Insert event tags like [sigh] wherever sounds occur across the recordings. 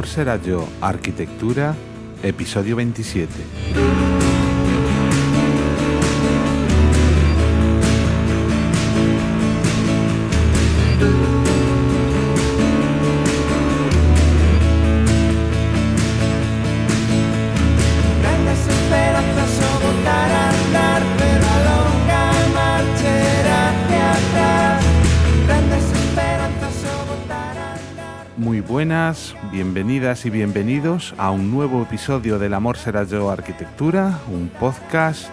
amor será yo, arquitectura, episodio 27. Bienvenidas y bienvenidos a un nuevo episodio del Amor será yo, arquitectura, un podcast,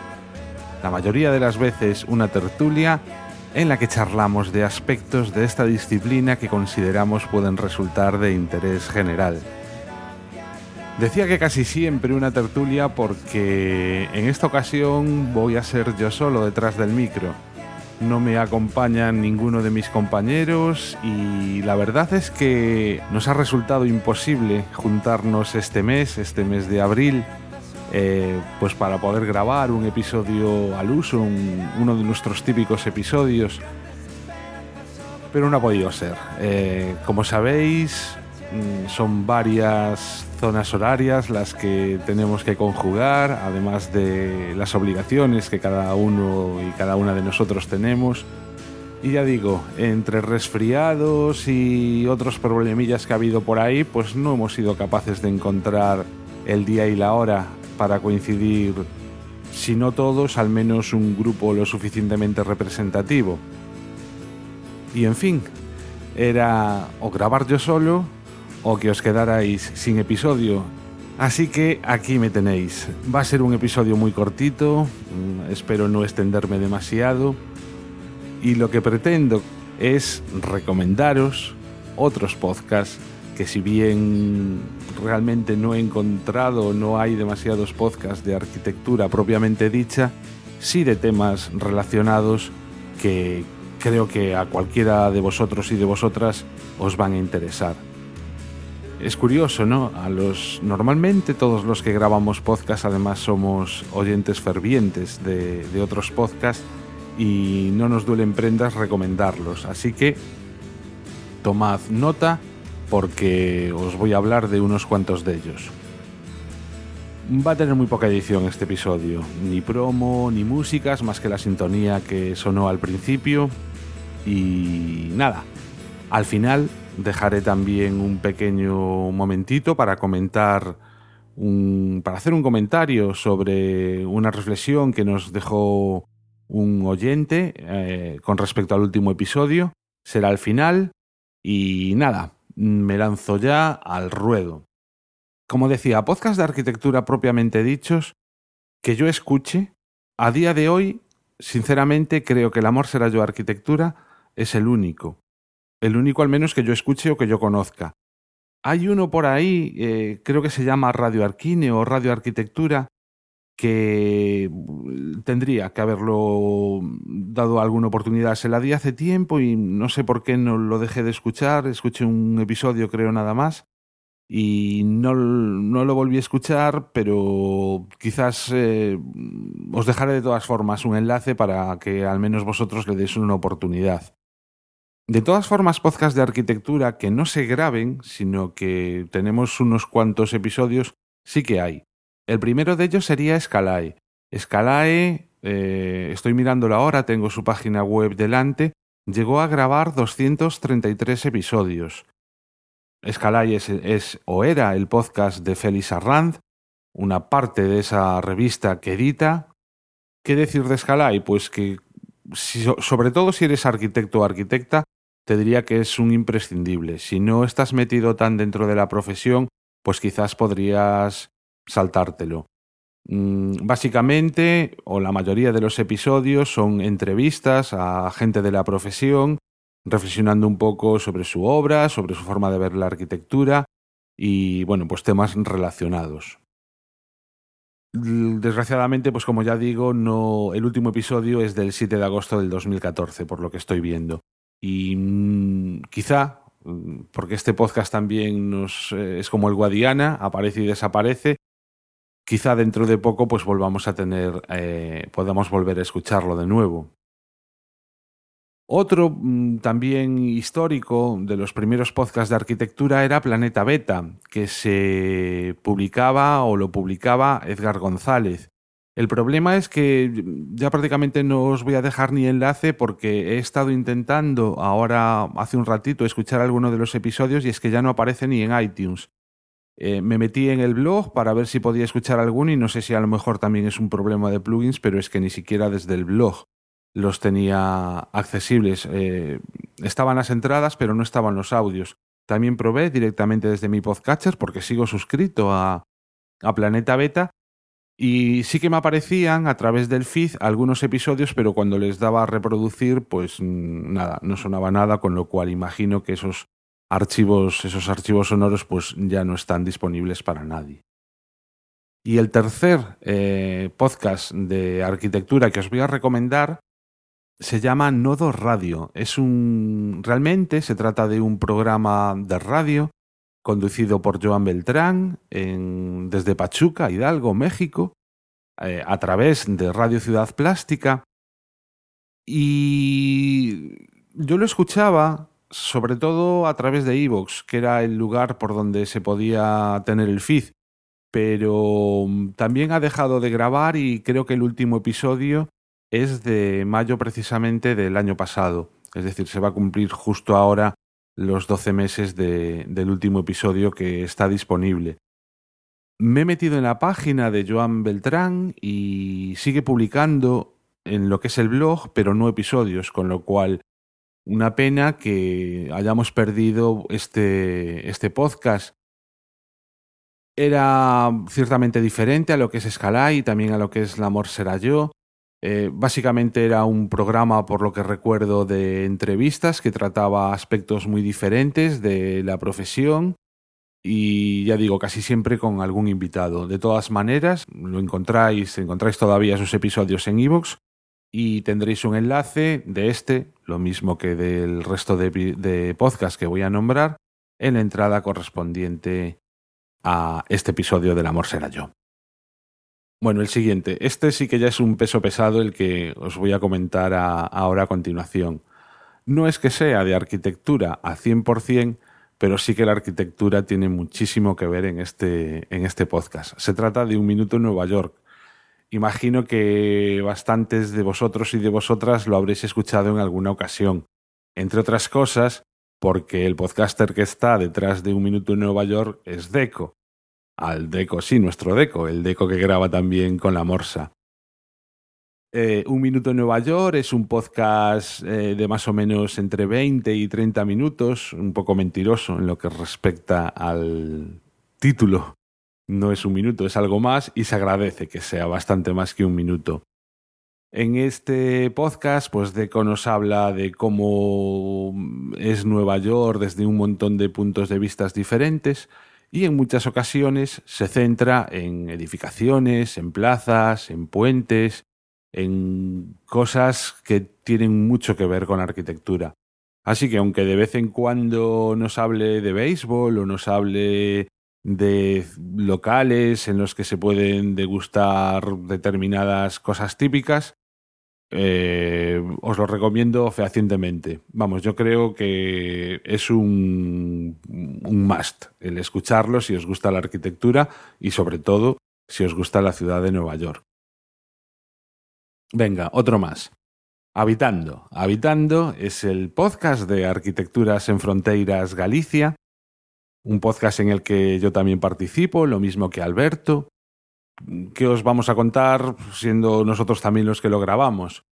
la mayoría de las veces una tertulia, en la que charlamos de aspectos de esta disciplina que consideramos pueden resultar de interés general. Decía que casi siempre una tertulia porque en esta ocasión voy a ser yo solo detrás del micro. No me acompañan ninguno de mis compañeros y la verdad es que nos ha resultado imposible juntarnos este mes, este mes de abril, eh, pues para poder grabar un episodio al uso, un- uno de nuestros típicos episodios. Pero no ha podido ser. Eh, como sabéis, son varias zonas horarias las que tenemos que conjugar, además de las obligaciones que cada uno y cada una de nosotros tenemos. Y ya digo, entre resfriados y otros problemillas que ha habido por ahí, pues no hemos sido capaces de encontrar el día y la hora para coincidir, si no todos, al menos un grupo lo suficientemente representativo. Y en fin, era o grabar yo solo o que os quedarais sin episodio. Así que aquí me tenéis. Va a ser un episodio muy cortito, mm, espero no extenderme demasiado. Y lo que pretendo es recomendaros otros podcasts que si bien realmente no he encontrado, no hay demasiados podcasts de arquitectura propiamente dicha, sí de temas relacionados que creo que a cualquiera de vosotros y de vosotras os van a interesar. Es curioso, ¿no? A los normalmente todos los que grabamos podcast además somos oyentes fervientes de, de otros podcasts y no nos duelen prendas recomendarlos. Así que tomad nota porque os voy a hablar de unos cuantos de ellos. Va a tener muy poca edición este episodio, ni promo, ni músicas, más que la sintonía que sonó al principio. Y nada, al final dejaré también un pequeño momentito para comentar, un, para hacer un comentario sobre una reflexión que nos dejó un oyente eh, con respecto al último episodio. Será al final y nada, me lanzo ya al ruedo. Como decía, podcast de arquitectura propiamente dichos, que yo escuche, a día de hoy, sinceramente creo que el amor será yo arquitectura es el único. El único al menos que yo escuche o que yo conozca. Hay uno por ahí, eh, creo que se llama Radio Arquine o Radio Arquitectura, que mm, tendría que haberlo dado alguna oportunidad. Se la di hace tiempo y no sé por qué no lo dejé de escuchar. Escuché un episodio, creo, nada más. Y no, no lo volví a escuchar, pero quizás eh, os dejaré de todas formas un enlace para que al menos vosotros le deis una oportunidad. De todas formas, podcasts de arquitectura que no se graben, sino que tenemos unos cuantos episodios, sí que hay. El primero de ellos sería Scalae. Scalae, eh, estoy mirándolo ahora, tengo su página web delante, llegó a grabar 233 episodios. Scalae es, es o era el podcast de Félix Arranz, una parte de esa revista que edita. ¿Qué decir de Scalae? Pues que, si- sobre todo si eres arquitecto o arquitecta, te diría que es un imprescindible. Si no estás metido tan dentro de la profesión, pues quizás podrías saltártelo. Mm, Básicamente, o la mayoría de los episodios son entrevistas a gente de la profesión, reflexionando un poco sobre su obra, sobre su forma de ver la arquitectura y, bueno, pues temas relacionados. Desgraciadamente, pues como ya digo, no, el último episodio es del 7 de agosto del 2014, por lo que estoy viendo. Y mm, quizá, mm, porque este podcast también nos, eh, es como el Guadiana, aparece y desaparece, quizá dentro de poco pues volvamos a tener, eh, podamos volver a escucharlo de nuevo. Otro mm, también histórico de los primeros podcasts de arquitectura era Planeta Beta, que se publicaba o lo publicaba Edgar González. El problema es que ya prácticamente no os voy a dejar ni enlace porque he estado intentando ahora hace un ratito escuchar alguno de los episodios y es que ya no aparece ni en iTunes. Eh, me metí en el blog para ver si podía escuchar alguno y no sé si a lo mejor también es un problema de plugins, pero es que ni siquiera desde el blog los tenía accesibles. Eh, estaban las entradas, pero no estaban los audios. También probé directamente desde mi podcatcher, porque sigo suscrito a, a Planeta Beta, y sí que me aparecían a través del feed algunos episodios, pero cuando les daba a reproducir, pues mm, nada, no sonaba nada, con lo cual imagino que esos archivos, esos archivos sonoros, pues ya no están disponibles para nadie. Y el tercer eh, podcast de arquitectura que os voy a recomendar se llama Nodo Radio. Es un. Realmente se trata de un programa de radio conducido por Joan Beltrán desde Pachuca, Hidalgo, México, eh, a través de Radio Ciudad Plástica. Y yo lo escuchaba sobre todo a través de Evox, que era el lugar por donde se podía tener el feed. Pero también ha dejado de grabar y creo que el último episodio es de mayo precisamente del año pasado. Es decir, se va a cumplir justo ahora los 12 meses de, del último episodio que está disponible. Me he metido en la página de Joan Beltrán y sigue publicando en lo que es el blog, pero no episodios, con lo cual una pena que hayamos perdido este, este podcast. Era ciertamente diferente a lo que es Scalay y también a lo que es La Amor será yo. Eh, básicamente era un programa, por lo que recuerdo, de entrevistas que trataba aspectos muy diferentes de la profesión y ya digo, casi siempre con algún invitado. De todas maneras, lo encontráis, encontráis todavía sus episodios en iVoox y tendréis un enlace de este, lo mismo que del resto de, de podcast que voy a nombrar, en la entrada correspondiente a este episodio del Amor será yo. Bueno, el siguiente. Este sí que ya es un peso pesado el que os voy a comentar ahora a continuación. No es que sea de arquitectura a 100%, pero sí que la arquitectura tiene muchísimo que ver en este, en este podcast. Se trata de Un Minuto en Nueva York. Imagino que bastantes de vosotros y de vosotras lo habréis escuchado en alguna ocasión. Entre otras cosas, porque el podcaster que está detrás de Un Minuto en Nueva York es Deco al Deco, sí, nuestro Deco, el Deco que graba también con la Morsa. Eh, un Minuto en Nueva York es un podcast eh, de más o menos entre 20 y 30 minutos, un poco mentiroso en lo que respecta al título. No es un minuto, es algo más y se agradece que sea bastante más que un minuto. En este podcast, pues Deco nos habla de cómo es Nueva York desde un montón de puntos de vista diferentes y en muchas ocasiones se centra en edificaciones, en plazas, en puentes, en cosas que tienen mucho que ver con arquitectura. Así que aunque de vez en cuando nos hable de béisbol o nos hable de locales en los que se pueden degustar determinadas cosas típicas, eh, os lo recomiendo fehacientemente. Vamos, yo creo que es un, un must el escucharlo si os gusta la arquitectura y sobre todo si os gusta la ciudad de Nueva York. Venga, otro más. Habitando. Habitando es el podcast de Arquitecturas en Fronteiras Galicia, un podcast en el que yo también participo, lo mismo que Alberto, ¿Qué os vamos a contar siendo nosotros también los que lo grabamos?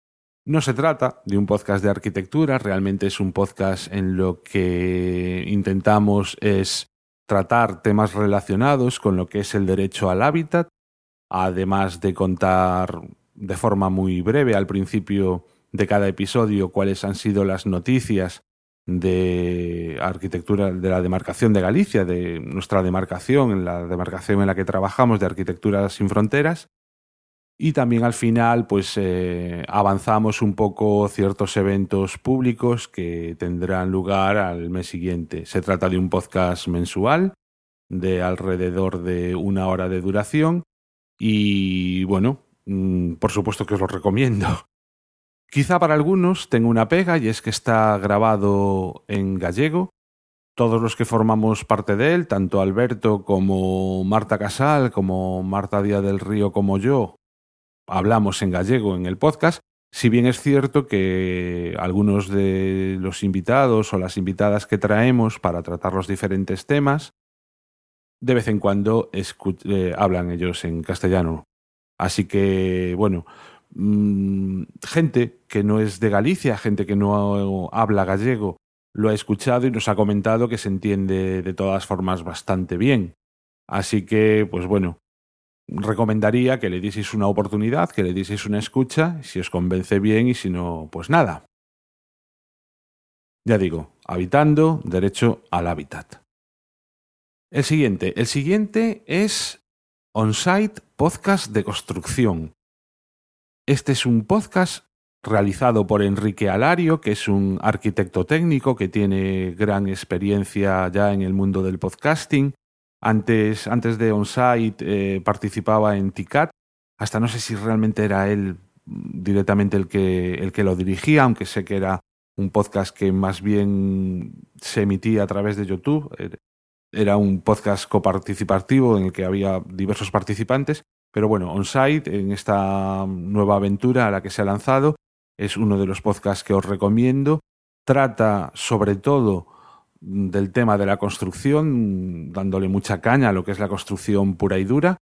No se trata de un podcast de arquitectura, realmente es un podcast en lo que intentamos es tratar temas relacionados con lo que es el derecho al hábitat, además de contar de forma muy breve al principio de cada episodio cuáles han sido las noticias de arquitectura de la demarcación de Galicia, de nuestra demarcación, en la demarcación en la que trabajamos de Arquitectura sin Fronteras. Y también al final, pues eh, avanzamos un poco ciertos eventos públicos que tendrán lugar al mes siguiente. Se trata de un podcast mensual de alrededor de una hora de duración y bueno, mm, por supuesto que os lo recomiendo Quizá para algunos tenga una pega y es que está grabado en gallego. Todos los que formamos parte de él, tanto Alberto como Marta Casal, como Marta Díaz del Río, como yo, hablamos en gallego en el podcast. Si bien es cierto que algunos de los invitados o las invitadas que traemos para tratar los diferentes temas, de vez en cuando eh, hablan ellos en castellano. Así que, bueno, gente que no es de Galicia, gente que no habla gallego, lo ha escuchado y nos ha comentado que se entiende de todas formas bastante bien. Así que, pues bueno, recomendaría que le dieseis una oportunidad, que le dieseis una escucha, si os convence bien y si no, pues nada. Ya digo, habitando, derecho al hábitat. El siguiente, el siguiente es On-Site Podcast de Construcción. Este es un podcast realizado por Enrique Alario, que es un arquitecto técnico que tiene gran experiencia ya en el mundo del podcasting. Antes, antes de OnSite eh, participaba en TICAT, hasta no sé si realmente era él directamente el que, el que lo dirigía, aunque sé que era un podcast que más bien se emitía a través de YouTube. Era un podcast coparticipativo en el que había diversos participantes. Pero bueno, OnSite, en esta nueva aventura a la que se ha lanzado, es uno de los podcasts que os recomiendo. Trata sobre todo del tema de la construcción, dándole mucha caña a lo que es la construcción pura y dura.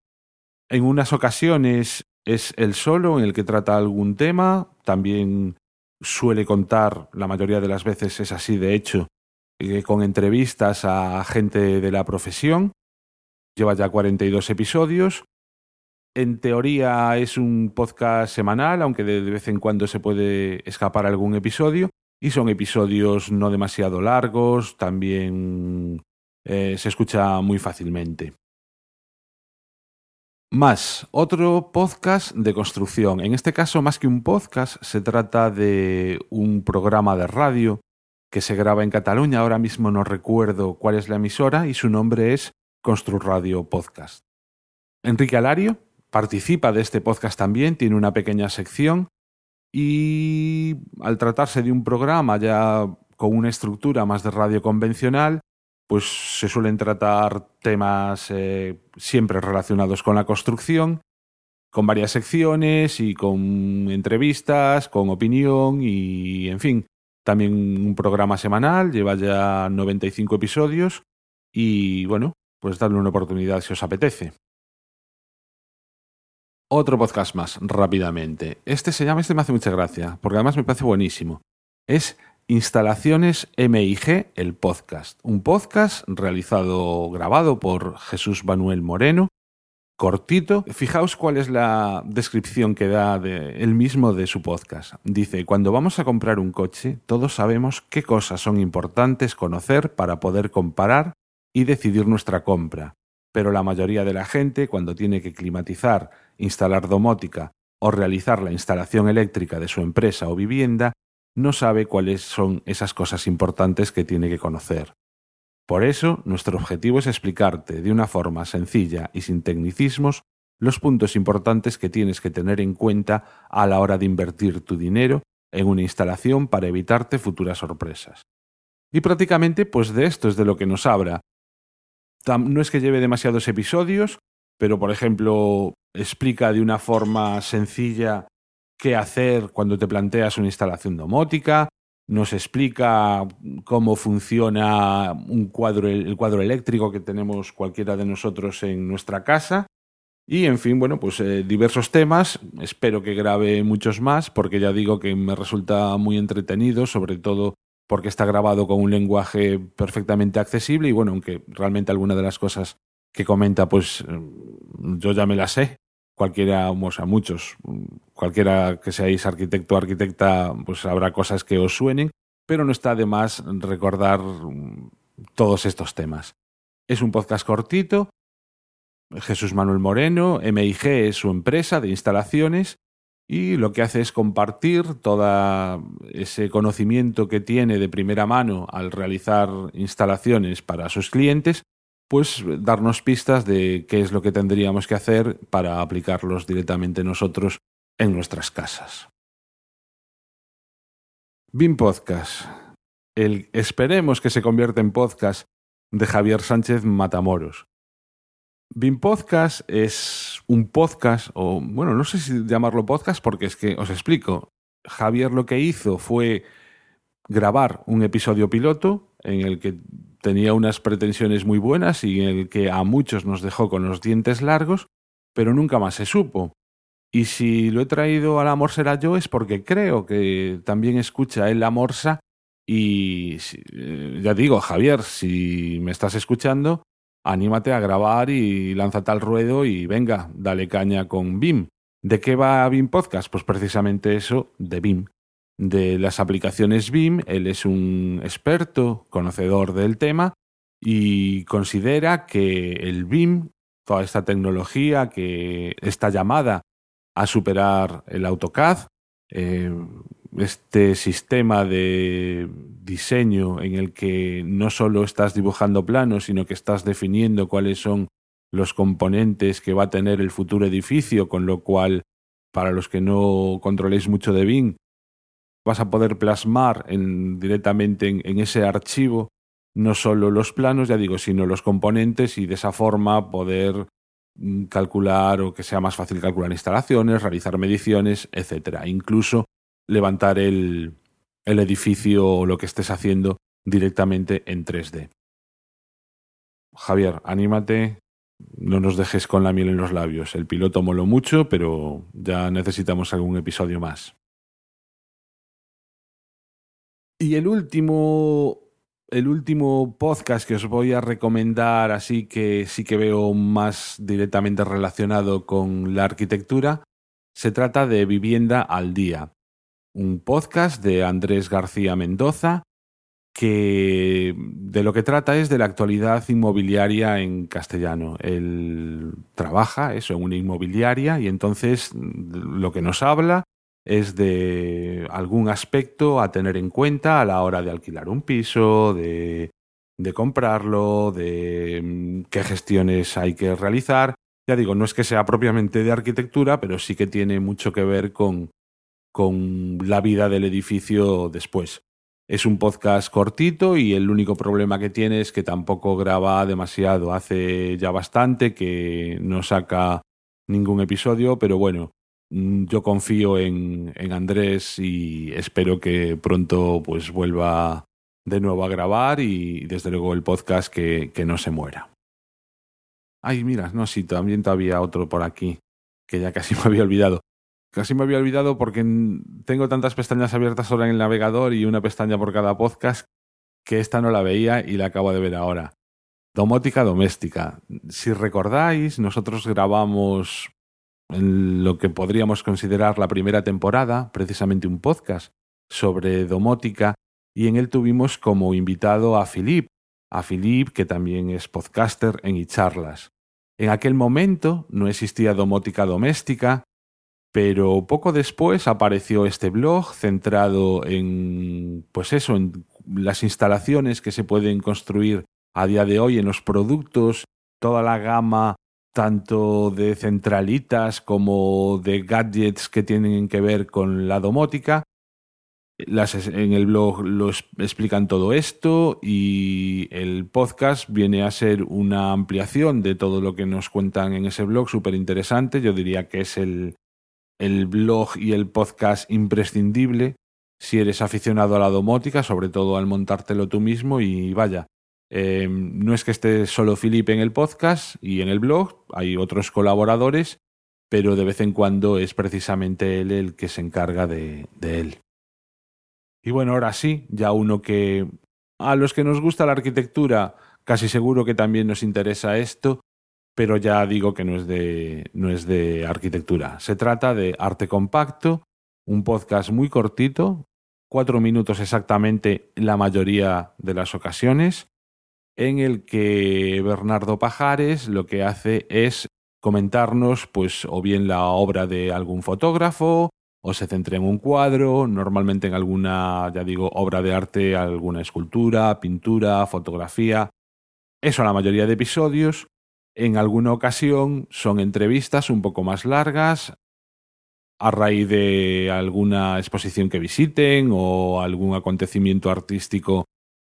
En unas ocasiones es el solo en el que trata algún tema, también suele contar, la mayoría de las veces es así de hecho, eh, con entrevistas a gente de la profesión. Lleva ya 42 episodios en teoría es un podcast semanal, aunque de vez en cuando se puede escapar algún episodio. Y son episodios no demasiado largos, también eh, se escucha muy fácilmente. Más, otro podcast de construcción. En este caso, más que un podcast, se trata de un programa de radio que se graba en Cataluña. Ahora mismo no recuerdo cuál es la emisora y su nombre es Constru Radio Podcast. Enrique Alario participa de este podcast también, tiene una pequeña sección y al tratarse de un programa ya con una estructura más de radio convencional, pues se suelen tratar temas eh, siempre relacionados con la construcción, con varias secciones y con entrevistas, con opinión y, en fin, también un programa semanal, lleva ya 95 episodios y, bueno, pues darle una oportunidad si os apetece. Otro podcast más, rápidamente. Este se llama, este me hace mucha gracia, porque además me parece buenísimo. Es Instalaciones MIG, el podcast. Un podcast realizado, grabado por Jesús Manuel Moreno, cortito. Fijaos cuál es la descripción que da de él mismo de su podcast. Dice, cuando vamos a comprar un coche, todos sabemos qué cosas son importantes conocer para poder comparar y decidir nuestra compra. Pero la mayoría de la gente, cuando tiene que climatizar instalar domótica o realizar la instalación eléctrica de su empresa o vivienda, no sabe cuáles son esas cosas importantes que tiene que conocer. Por eso, nuestro objetivo es explicarte de una forma sencilla y sin tecnicismos los puntos importantes que tienes que tener en cuenta a la hora de invertir tu dinero en una instalación para evitarte futuras sorpresas. Y prácticamente, pues de esto es de lo que nos habla. No es que lleve demasiados episodios, pero por ejemplo explica de una forma sencilla qué hacer cuando te planteas una instalación domótica, nos explica cómo funciona un cuadro, el cuadro eléctrico que tenemos cualquiera de nosotros en nuestra casa. Y en fin, bueno, pues eh, diversos temas. Espero que grabe muchos más, porque ya digo que me resulta muy entretenido, sobre todo porque está grabado con un lenguaje perfectamente accesible. Y bueno, aunque realmente alguna de las cosas que comenta, pues yo ya me la sé. Cualquiera, o sea, muchos, cualquiera que seáis arquitecto o arquitecta, pues habrá cosas que os suenen, pero no está de más recordar todos estos temas. Es un podcast cortito. Jesús Manuel Moreno, MIG es su empresa de instalaciones y lo que hace es compartir todo ese conocimiento que tiene de primera mano al realizar instalaciones para sus clientes pues darnos pistas de qué es lo que tendríamos que hacer para aplicarlos directamente nosotros en nuestras casas. BIM Podcast. El esperemos que se convierta en podcast de Javier Sánchez Matamoros. BIM Podcast es un podcast, o bueno, no sé si llamarlo podcast porque es que os explico. Javier lo que hizo fue grabar un episodio piloto en el que tenía unas pretensiones muy buenas y en el que a muchos nos dejó con los dientes largos, pero nunca más se supo. Y si lo he traído a la Morsa yo es porque creo que también escucha él la Morsa y eh, ya digo, Javier, si me estás escuchando, anímate a grabar y lánzate al ruedo y venga, dale caña con BIM. ¿De qué va BIM Podcast? Pues precisamente eso, de BIM. De las aplicaciones BIM, él es un experto, conocedor del tema y considera que el BIM, toda esta tecnología que está llamada a superar el AutoCAD, eh, este sistema de diseño en el que no solo estás dibujando planos, sino que estás definiendo cuáles son los componentes que va a tener el futuro edificio, con lo cual, para los que no controléis mucho de BIM, vas a poder plasmar en, directamente en, en ese archivo no solo los planos, ya digo, sino los componentes y de esa forma poder Mm, calcular o que sea más fácil calcular instalaciones, realizar mediciones, etcétera. Incluso levantar el, el edificio o lo que estés haciendo directamente en 3D. Javier, anímate, no nos dejes con la miel en los labios. El piloto moló mucho, pero ya necesitamos algún episodio más. Y el último el último podcast que os voy a recomendar, así que sí que veo más directamente relacionado con la arquitectura, se trata de Vivienda al Día, un podcast de Andrés García Mendoza que de lo que trata es de la actualidad inmobiliaria en castellano. Él trabaja eso en una inmobiliaria y entonces lo que nos habla es de algún aspecto a tener en cuenta a la hora de alquilar un piso, de, de comprarlo, de mm, qué gestiones hay que realizar. Ya digo, no es que sea propiamente de arquitectura, pero sí que tiene mucho que ver con, con la vida del edificio después. Es un podcast cortito y el único problema que tiene es que tampoco graba demasiado. Hace ya bastante que no saca ningún episodio, pero bueno, Mm, yo confío en, en, Andrés y espero que pronto pues vuelva de nuevo a grabar y desde luego el podcast que, que no se muera. Ay, mira, no, sí, también había otro por aquí que ya casi [laughs] me había olvidado. Casi me había olvidado porque tengo tantas pestañas abiertas ahora en el navegador y una pestaña por cada podcast que esta no la veía y la acabo de ver ahora. Domótica doméstica. Si recordáis, nosotros grabamos en lo que podríamos considerar la primera temporada, precisamente un podcast sobre domótica, y en él tuvimos como invitado a Philip, a Philip que también es podcaster en iCharlas. En aquel momento no existía domótica doméstica, pero poco después apareció este blog centrado en, pues eso, en las instalaciones que se pueden construir a día de hoy en los productos, toda la gama tanto de centralitas como de gadgets que tienen que ver con la domótica. En el blog lo explican todo esto y el podcast viene a ser una ampliación de todo lo que nos cuentan en ese blog, súper interesante. Yo diría que es el, el blog y el podcast imprescindible si eres aficionado a la domótica, sobre todo al montártelo tú mismo y vaya, eh, no es que esté solo Felipe en el podcast y en el blog, hay otros colaboradores, pero de vez en cuando es precisamente él el que se encarga de, de él. Y bueno, ahora sí, ya uno que a los que nos gusta la arquitectura, casi seguro que también nos interesa esto, pero ya digo que no es de, no es de arquitectura. Se trata de Arte Compacto, un podcast muy cortito, cuatro minutos exactamente la mayoría de las ocasiones, en el que Bernardo Pajares lo que hace es comentarnos pues o bien la obra de algún fotógrafo o se centra en un cuadro, normalmente en alguna, ya digo, obra de arte, alguna escultura, pintura, fotografía. Eso la mayoría de episodios. En alguna ocasión son entrevistas un poco más largas, a raíz de alguna exposición que visiten o algún acontecimiento artístico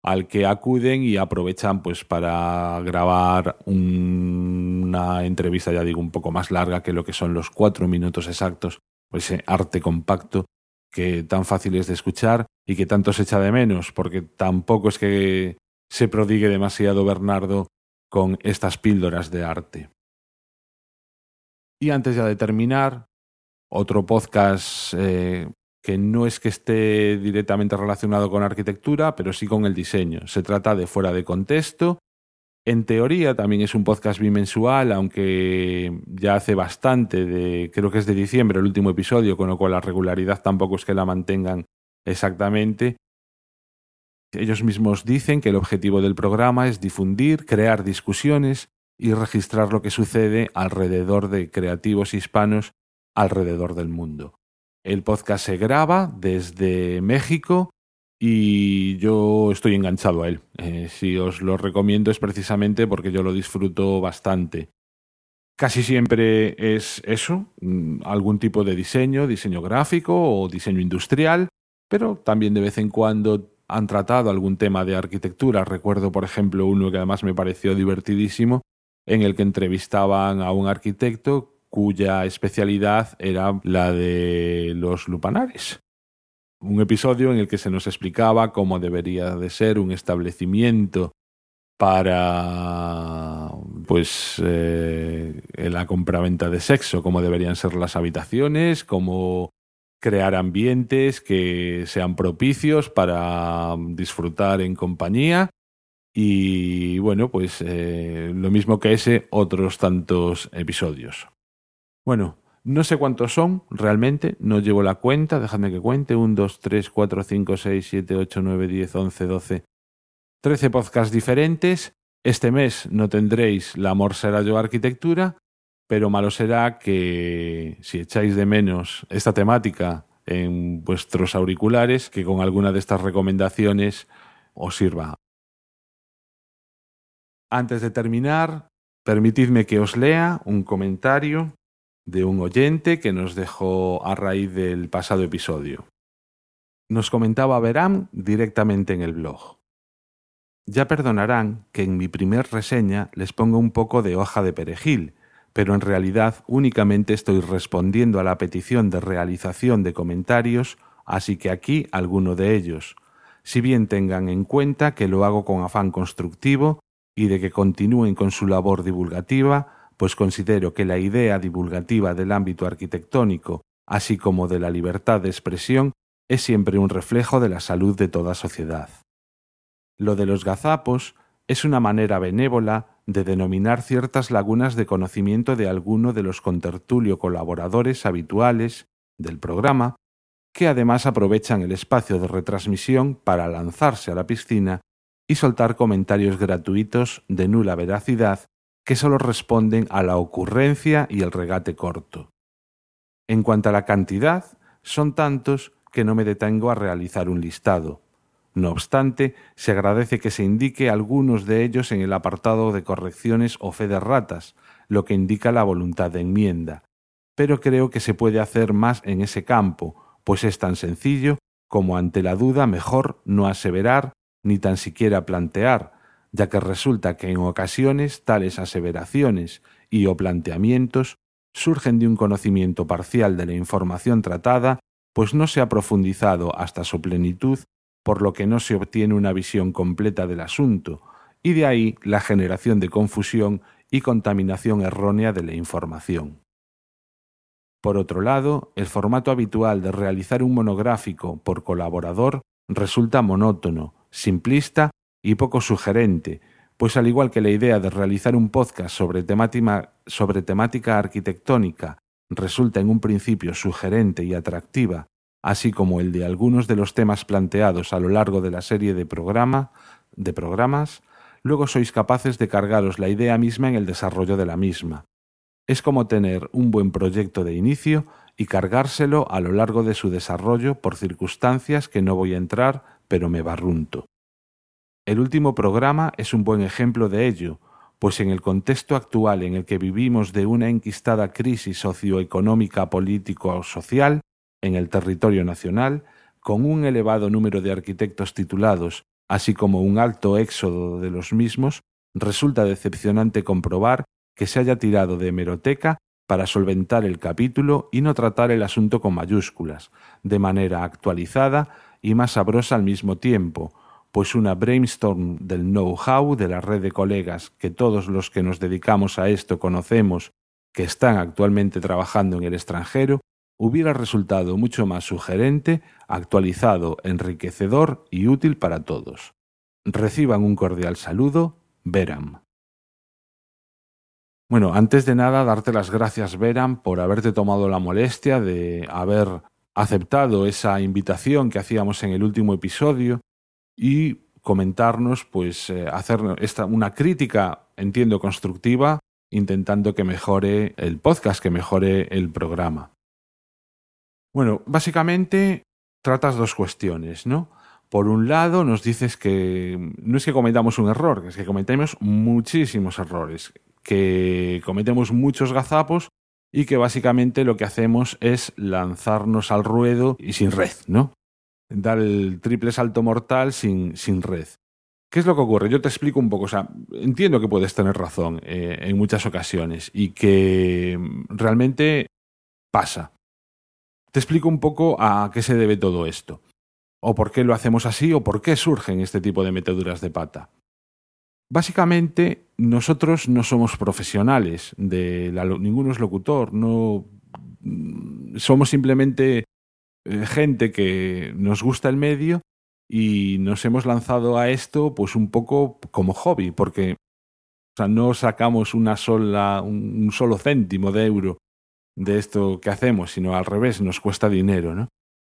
al que acuden y aprovechan pues para grabar un- una entrevista, ya digo, un poco más larga que lo que son los cuatro minutos exactos, pues ese arte compacto que tan fácil es de escuchar y que tanto se echa de menos, porque tampoco es que se prodigue demasiado Bernardo con estas píldoras de arte. Y antes ya de terminar, otro podcast eh, que no es que esté directamente relacionado con arquitectura, pero sí con el diseño. Se trata de Fuera de Contexto. En teoría también es un podcast bimensual, aunque ya hace bastante, de, creo que es de diciembre el último episodio, con lo cual la regularidad tampoco es que la mantengan exactamente. Ellos mismos dicen que el objetivo del programa es difundir, crear discusiones y registrar lo que sucede alrededor de creativos hispanos alrededor del mundo. El podcast se graba desde México y yo estoy enganchado a él. Eh, si os lo recomiendo es precisamente porque yo lo disfruto bastante. Casi siempre es eso, mm, algún tipo de diseño, diseño gráfico o diseño industrial, pero también de vez en cuando han tratado algún tema de arquitectura. Recuerdo, por ejemplo, uno que además me pareció divertidísimo, en el que entrevistaban a un arquitecto cuya especialidad era la de los lupanares. Un episodio en el que se nos explicaba cómo debería de ser un establecimiento para pues eh, la compraventa de sexo, cómo deberían ser las habitaciones, cómo crear ambientes que sean propicios para disfrutar en compañía y bueno, pues eh, lo mismo que ese, otros tantos episodios. Bueno, no sé cuántos son realmente, no llevo la cuenta, dejadme que cuente, 1, 2, 3, 4, 5, 6, 7, 8, 9, 10, 11, 12, 13 podcasts diferentes. Este mes no tendréis La amor será yo arquitectura, pero malo será que si echáis de menos esta temática en vuestros auriculares, que con alguna de estas recomendaciones os sirva. Antes de terminar, permitidme que os lea un comentario de un oyente que nos dejó a raíz del pasado episodio. Nos comentaba Veram directamente en el blog. Ya perdonarán que en mi primer reseña les ponga un poco de hoja de perejil, pero en realidad únicamente estoy respondiendo a la petición de realización de comentarios, así que aquí alguno de ellos, si bien tengan en cuenta que lo hago con afán constructivo y de que continúen con su labor divulgativa, pues considero que la idea divulgativa del ámbito arquitectónico, así como de la libertad de expresión, es siempre un reflejo de la salud de toda sociedad. Lo de los gazapos es una manera benévola de denominar ciertas lagunas de conocimiento de alguno de los contertulio colaboradores habituales del programa, que además aprovechan el espacio de retransmisión para lanzarse a la piscina y soltar comentarios gratuitos de nula veracidad que solo responden a la ocurrencia y el regate corto. En cuanto a la cantidad, son tantos que no me detengo a realizar un listado. No obstante, se agradece que se indique algunos de ellos en el apartado de correcciones o fe de ratas, lo que indica la voluntad de enmienda. Pero creo que se puede hacer más en ese campo, pues es tan sencillo como ante la duda mejor no aseverar ni tan siquiera plantear, ya que resulta que en ocasiones tales aseveraciones y o planteamientos surgen de un conocimiento parcial de la información tratada, pues no se ha profundizado hasta su plenitud, por lo que no se obtiene una visión completa del asunto, y de ahí la generación de confusión y contaminación errónea de la información. Por otro lado, el formato habitual de realizar un monográfico por colaborador resulta monótono, simplista y poco sugerente, pues al igual que la idea de realizar un podcast sobre temática, sobre temática arquitectónica resulta en un principio sugerente y atractiva, así como el de algunos de los temas planteados a lo largo de la serie de, programa, de programas, luego sois capaces de cargaros la idea misma en el desarrollo de la misma. Es como tener un buen proyecto de inicio y cargárselo a lo largo de su desarrollo por circunstancias que no voy a entrar, pero me barrunto. El último programa es un buen ejemplo de ello, pues en el contexto actual en el que vivimos de una enquistada crisis socioeconómica, político o social en el territorio nacional, con un elevado número de arquitectos titulados, así como un alto éxodo de los mismos, resulta decepcionante comprobar que se haya tirado de hemeroteca para solventar el capítulo y no tratar el asunto con mayúsculas, de manera actualizada y más sabrosa al mismo tiempo, pues una brainstorm del know-how de la red de colegas que todos los que nos dedicamos a esto conocemos que están actualmente trabajando en el extranjero, hubiera resultado mucho más sugerente, actualizado, enriquecedor y útil para todos. Reciban un cordial saludo, Veram. Bueno, antes de nada, darte las gracias, Veram, por haberte tomado la molestia de haber aceptado esa invitación que hacíamos en el último episodio y comentarnos, pues, eh, hacer una crítica, entiendo, constructiva, intentando que mejore el podcast, que mejore el programa. Bueno, básicamente tratas dos cuestiones, ¿no? Por un lado, nos dices que no es que cometamos un error, es que cometemos muchísimos errores, que cometemos muchos gazapos y que básicamente lo que hacemos es lanzarnos al ruedo y sin red, ¿no? Dar el triple salto mortal sin, sin red. ¿Qué es lo que ocurre? Yo te explico un poco. O sea, entiendo que puedes tener razón eh, en muchas ocasiones y que realmente pasa. Te explico un poco a qué se debe todo esto, o por qué lo hacemos así, o por qué surgen este tipo de meteduras de pata. Básicamente, nosotros no somos profesionales, de ninguno es locutor, no somos simplemente eh, gente que nos gusta el medio y nos hemos lanzado a esto pues un poco como hobby, porque no sacamos una sola, un solo céntimo de euro de esto que hacemos, sino al revés, nos cuesta dinero, ¿no?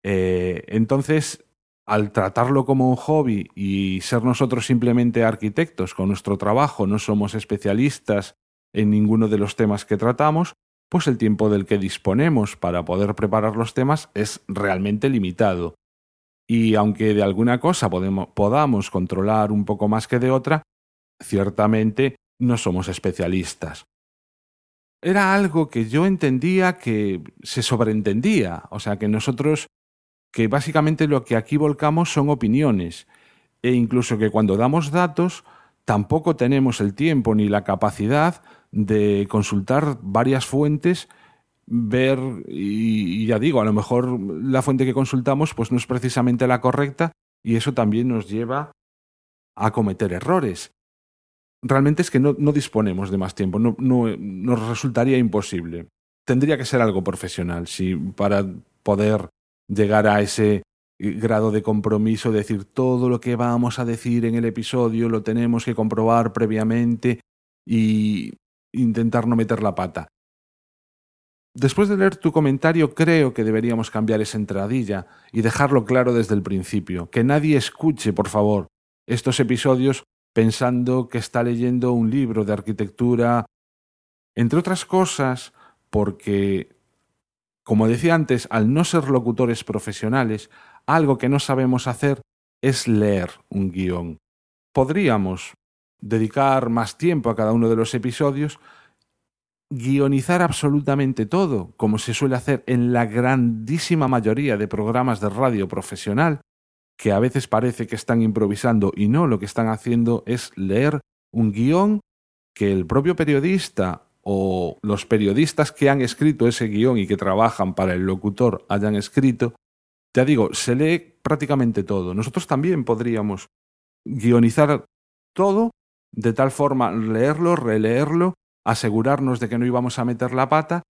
Eh, entonces, al tratarlo como un hobby y ser nosotros simplemente arquitectos con nuestro trabajo, no somos especialistas en ninguno de los temas que tratamos, pues el tiempo del que disponemos para poder preparar los temas es realmente limitado. Y aunque de alguna cosa podemos, podamos controlar un poco más que de otra, ciertamente no somos especialistas era algo que yo entendía que se sobreentendía, o sea, que nosotros, que básicamente lo que aquí volcamos son opiniones, e incluso que cuando damos datos tampoco tenemos el tiempo ni la capacidad de consultar varias fuentes, ver, y, ya digo, a lo mejor la fuente que consultamos pues no es precisamente la correcta y eso también nos lleva a cometer errores realmente es que no, disponemos de más tiempo, no, nos resultaría imposible. Tendría que ser algo profesional, si para poder llegar a ese grado de compromiso, decir todo lo que vamos a decir en el episodio lo tenemos que comprobar previamente y intentar no meter la pata. Después de leer tu comentario, creo que deberíamos cambiar esa entradilla y dejarlo claro desde el principio. Que nadie escuche, por favor, estos episodios pensando que está leyendo un libro de arquitectura, entre otras cosas porque, como decía antes, al no ser locutores profesionales, algo que no sabemos hacer es leer un guion. Podríamos dedicar más tiempo a cada uno de los episodios, guionizar absolutamente todo, como se suele hacer en la grandísima mayoría de programas de radio profesional, que a veces parece que están improvisando y no, lo que están haciendo es leer un guion que el propio periodista o los periodistas que han escrito ese guion y que trabajan para el locutor hayan escrito, ya digo, se lee prácticamente todo. Nosotros también podríamos guionizar todo de tal forma leerlo, releerlo, asegurarnos de que no íbamos a meter la pata.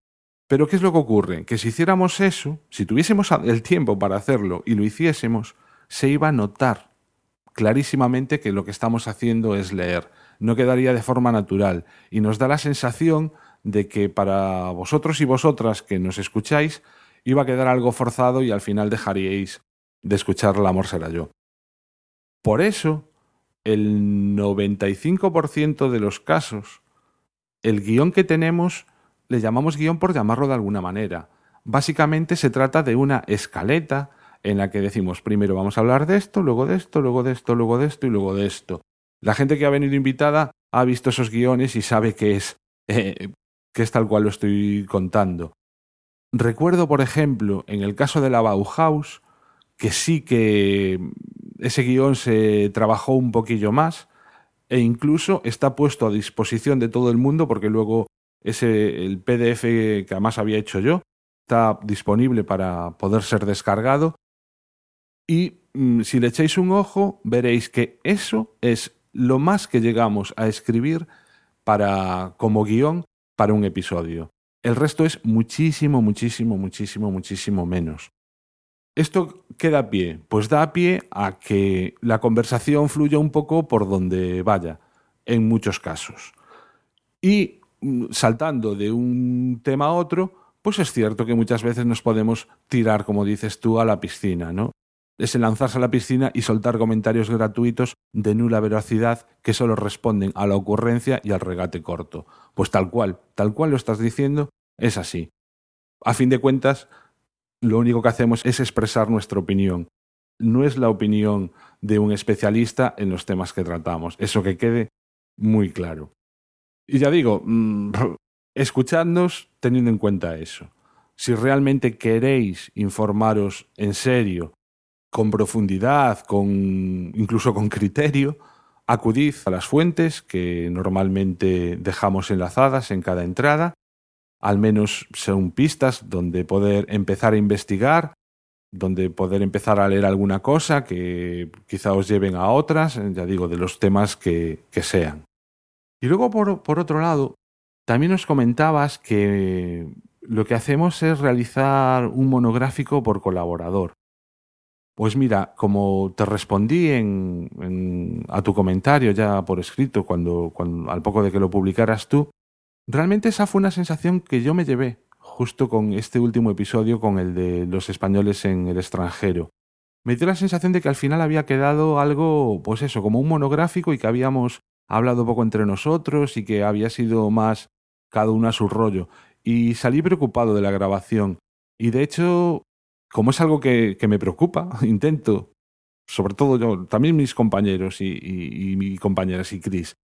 Pero ¿qué es lo que ocurre? Que si hiciéramos eso, si tuviésemos el tiempo para hacerlo y lo hiciésemos, se iba a notar clarísimamente que lo que estamos haciendo es leer. No quedaría de forma natural y nos da la sensación de que para vosotros y vosotras que nos escucháis iba a quedar algo forzado y al final dejaríais de escuchar El amor será yo. Por eso, el 95% de los casos, el guion que tenemos le llamamos guion por llamarlo de alguna manera. Básicamente se trata de una escaleta en la que decimos primero vamos a hablar de esto, luego de esto, luego de esto, luego de esto y luego de esto. La gente que ha venido invitada ha visto esos guiones y sabe que es, eh, que es tal cual lo estoy contando. Recuerdo, por ejemplo, en el caso de la Bauhaus, que sí que ese guion se trabajó un poquillo más e incluso está puesto a disposición de todo el mundo porque luego ese el PDF que además había hecho yo está disponible para poder ser descargado y mm, si le echáis un ojo veréis que eso es lo más que llegamos a escribir para como guion para un episodio. El resto es muchísimo, muchísimo, muchísimo, muchísimo menos. ¿Esto qué da pie? Pues da pie a que la conversación fluya un poco por donde vaya, en muchos casos. Y mm, saltando de un tema a otro, pues es cierto que muchas veces nos podemos tirar, como dices tú, a la piscina, ¿no? Es el lanzarse a la piscina y soltar comentarios gratuitos de nula veracidad que solo responden a la ocurrencia y al regate corto. Pues tal cual, tal cual lo estás diciendo, es así. A fin de cuentas, lo único que hacemos es expresar nuestra opinión. No es la opinión de un especialista en los temas que tratamos. Eso que quede muy claro. Y ya digo, mm, escuchadnos teniendo en cuenta eso. Si realmente queréis informaros en serio, con profundidad, con incluso con criterio, acudid a las fuentes que normalmente dejamos enlazadas en cada entrada al menos son pistas donde poder empezar a investigar, donde poder empezar a leer alguna cosa que quizá os lleven a otras, ya digo, de los temas que, que sean. Y luego, por, por otro lado, también nos comentabas que lo que hacemos es realizar un monográfico por colaborador. Pues mira, como te respondí en, a tu comentario ya por escrito, cuando, al poco de que lo publicaras tú, Realmente esa fue una sensación que yo me llevé justo con este último episodio, con el de los españoles en el extranjero. Me dio la sensación de que al final había quedado algo, pues eso, como un monográfico y que habíamos hablado poco entre nosotros y que había sido más cada uno a su rollo. Y salí preocupado de la grabación. Y de hecho, como es algo que, que me preocupa, [laughs] intento, sobre todo yo, también mis compañeros y, y, y mis compañeras y Chris,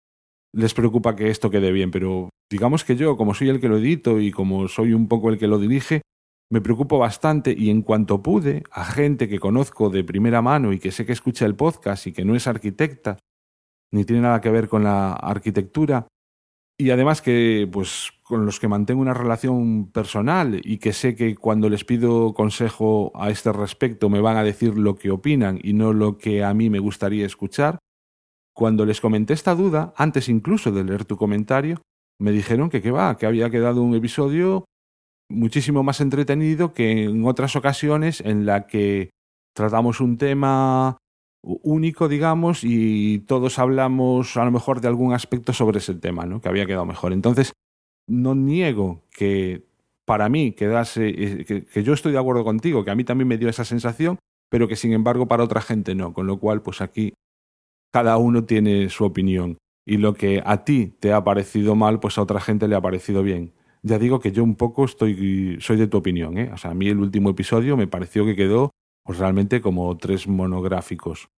les preocupa que esto quede bien, pero digamos que yo, como soy el que lo edito y como soy un poco el que lo dirige, me preocupo bastante y en cuanto pude, a gente que conozco de primera mano y que sé que escucha el podcast y que no es arquitecta, ni tiene nada que ver con la arquitectura, y además que pues con los que mantengo una relación personal y que sé que cuando les pido consejo a este respecto me van a decir lo que opinan y no lo que a mí me gustaría escuchar, cuando les comenté esta duda, antes incluso de leer tu comentario, me dijeron que qué va, que había quedado un episodio muchísimo más entretenido que en otras ocasiones en la que tratamos un tema único, digamos, y todos hablamos a lo mejor de algún aspecto sobre ese tema, ¿no? Que había quedado mejor. Entonces, no niego que para mí quedase, eh, que, yo estoy de acuerdo contigo, que a mí también me dio esa sensación, pero que sin embargo para otra gente no, con lo cual, pues aquí cada uno tiene su opinión y lo que a ti te ha parecido mal, pues a otra gente le ha parecido bien. Ya digo que yo un poco estoy, soy de tu opinión, ¿eh? O sea, a mí el último episodio me pareció que quedó pues realmente como tres monográficos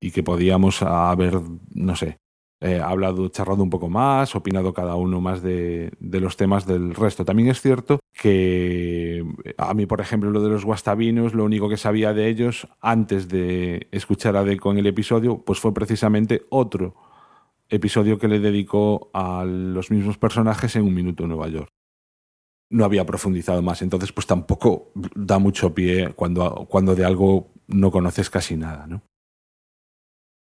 y que podíamos haber, no sé, eh, hablado, charlado un poco más, opinado cada uno más de, de, los temas del resto. También es cierto que a mí, por ejemplo, lo de los guastavinos, lo único que sabía de ellos antes de escuchar a Deco en el episodio, pues fue precisamente otro episodio que le dedicó a los mismos personajes en Un Minuto en Nueva York. No había profundizado más, entonces pues tampoco da mucho pie cuando, cuando de algo no conoces casi nada, ¿no?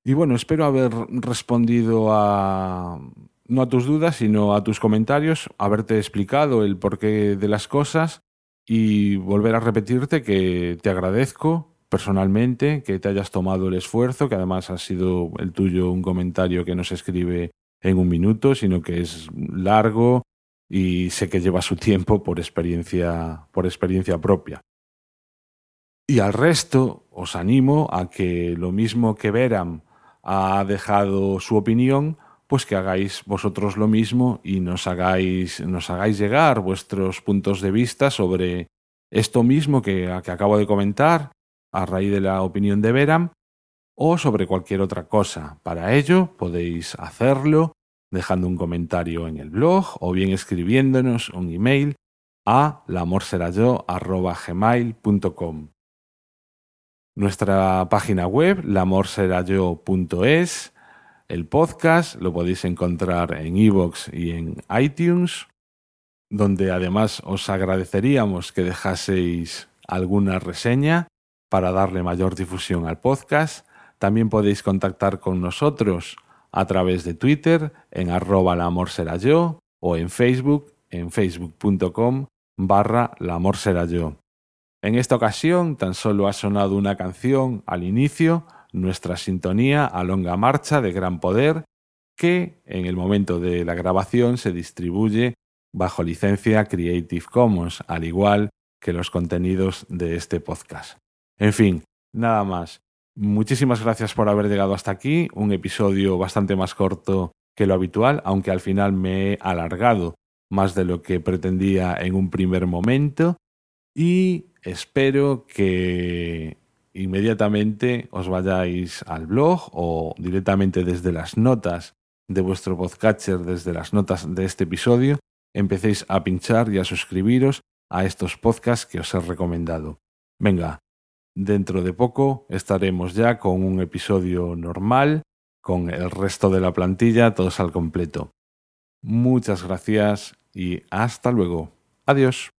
Y bueno, espero haber respondido a no a tus dudas, sino a tus comentarios, haberte explicado el porqué de las cosas y volver a repetirte que te agradezco personalmente que te hayas tomado el esfuerzo, que además ha sido el tuyo un comentario que no se escribe en un minuto, sino que es largo y sé que lleva su tiempo por experiencia, por experiencia propia. Y al resto os animo a que lo mismo que Veram ha dejado su opinión, pues que hagáis vosotros lo mismo y nos hagáis, nos hagáis llegar vuestros puntos de vista sobre esto mismo que, que acabo de comentar a raíz de la opinión de Veram o sobre cualquier otra cosa. Para ello podéis hacerlo dejando un comentario en el blog o bien escribiéndonos un email a lamorserayó.gmail.com Nuestra página web, lamorserayó.es, el podcast lo podéis encontrar en iVoox y en iTunes, donde además os agradeceríamos que dejaseis alguna reseña para darle mayor difusión al podcast. También podéis contactar con nosotros a través de Twitter en arroba o en Facebook en facebook.com barra la amor será yo. En esta ocasión tan solo ha sonado una canción al inicio, nuestra sintonía a longa marcha de gran poder, que en el momento de la grabación se distribuye bajo licencia Creative Commons, al igual que los contenidos de este podcast. En fin, nada más. Muchísimas gracias por haber llegado hasta aquí, un episodio bastante más corto que lo habitual, aunque al final me he alargado más de lo que pretendía en un primer momento y espero que inmediatamente os vayáis al blog o directamente desde las notas de vuestro podcatcher, desde las notas de este episodio, empecéis a pinchar y a suscribiros a estos podcasts que os he recomendado. Venga, dentro de poco estaremos ya con un episodio normal, con el resto de la plantilla, todos al completo. Muchas gracias y hasta luego. Adiós.